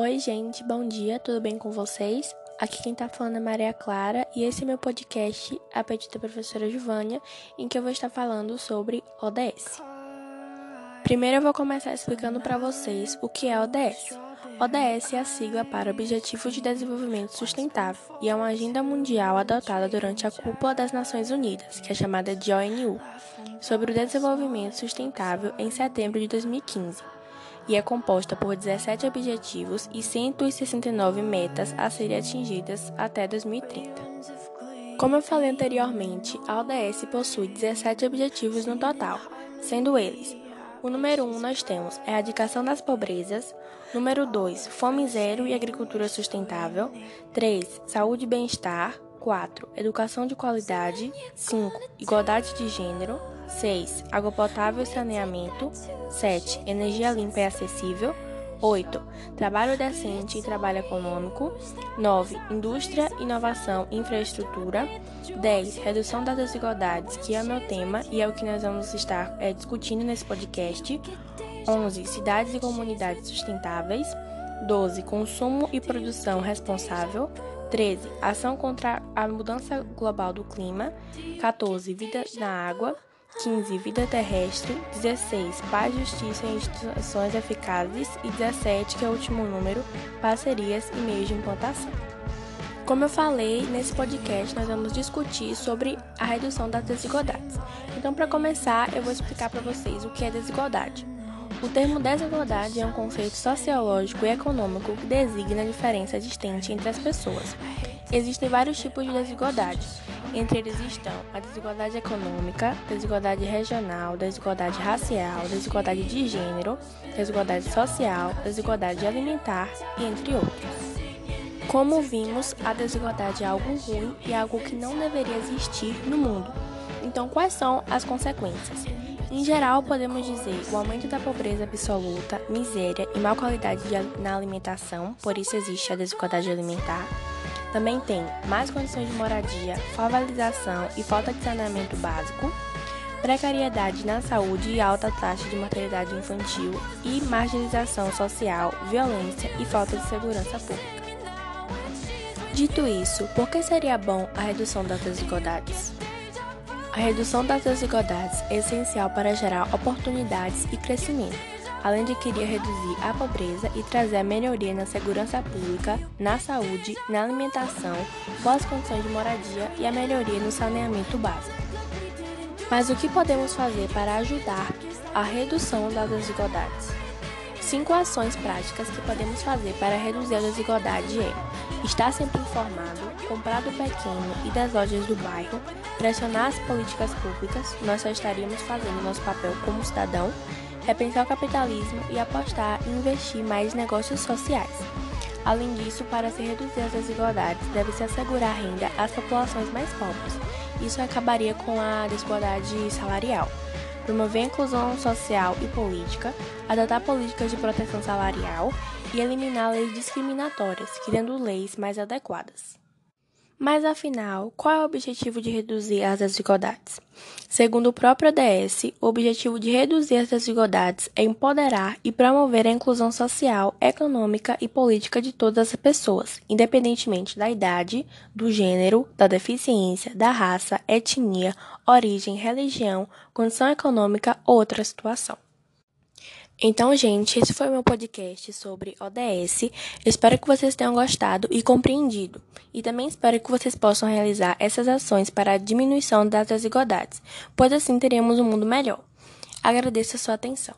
Oi, gente, bom dia, tudo bem com vocês? Aqui quem tá falando é Maria Clara e esse é meu podcast, A Pedido da Professora Giovânia, em que eu vou estar falando sobre ODS. Primeiro eu vou começar explicando para vocês o que é ODS. ODS é a sigla para Objetivo de Desenvolvimento Sustentável e é uma agenda mundial adotada durante a Cúpula das Nações Unidas, que é chamada de ONU, sobre o desenvolvimento sustentável em setembro de 2015 e é composta por 17 objetivos e 169 metas a serem atingidas até 2030. Como eu falei anteriormente, a ODS possui 17 objetivos no total, sendo eles: o número 1 nós temos erradicação das pobrezas, número 2, fome zero e agricultura sustentável, 3, saúde e bem-estar, 4, educação de qualidade, 5, igualdade de gênero, 6. Água potável e saneamento. 7. Energia limpa e acessível. 8. Trabalho decente e trabalho econômico. 9. Indústria, inovação e infraestrutura. 10. Redução das desigualdades, que é o meu tema e é o que nós vamos estar é, discutindo nesse podcast. 11. Cidades e comunidades sustentáveis. 12. Consumo e produção responsável. 13. Ação contra a mudança global do clima. 14. Vida na água. 15. Vida terrestre. 16. Paz, justiça e instituições eficazes. E 17, que é o último número, parcerias e meios de implantação. Como eu falei, nesse podcast nós vamos discutir sobre a redução das desigualdades. Então, para começar, eu vou explicar para vocês o que é desigualdade. O termo desigualdade é um conceito sociológico e econômico que designa a diferença existente entre as pessoas. Existem vários tipos de desigualdade, entre eles estão a desigualdade econômica, desigualdade regional, desigualdade racial, desigualdade de gênero, desigualdade social, desigualdade alimentar e entre outros. Como vimos, a desigualdade é algo ruim e algo que não deveria existir no mundo. Então, quais são as consequências? Em geral, podemos dizer o aumento da pobreza absoluta, miséria e má qualidade na alimentação, por isso existe a desigualdade alimentar também tem mais condições de moradia, favelização e falta de saneamento básico, precariedade na saúde e alta taxa de mortalidade infantil e marginalização social, violência e falta de segurança pública. Dito isso, por que seria bom a redução das desigualdades? A redução das desigualdades é essencial para gerar oportunidades e crescimento além de querer reduzir a pobreza e trazer a melhoria na segurança pública, na saúde, na alimentação, boas condições de moradia e a melhoria no saneamento básico. Mas o que podemos fazer para ajudar a redução das desigualdades? Cinco ações práticas que podemos fazer para reduzir a desigualdade é estar sempre informado, comprar do pequeno e das lojas do bairro, pressionar as políticas públicas, nós só estaríamos fazendo nosso papel como cidadão repensar o capitalismo e apostar em investir mais em negócios sociais. Além disso, para se reduzir as desigualdades, deve-se assegurar renda às populações mais pobres. Isso acabaria com a desigualdade salarial. Promover a inclusão social e política, adotar políticas de proteção salarial e eliminar leis discriminatórias, criando leis mais adequadas. Mas afinal, qual é o objetivo de reduzir as desigualdades? Segundo o próprio ODS, o objetivo de reduzir as desigualdades é empoderar e promover a inclusão social, econômica e política de todas as pessoas, independentemente da idade, do gênero, da deficiência, da raça, etnia, origem, religião, condição econômica ou outra situação. Então, gente, esse foi meu podcast sobre ODS. espero que vocês tenham gostado e compreendido. E também espero que vocês possam realizar essas ações para a diminuição das desigualdades, pois assim teremos um mundo melhor. Agradeço a sua atenção.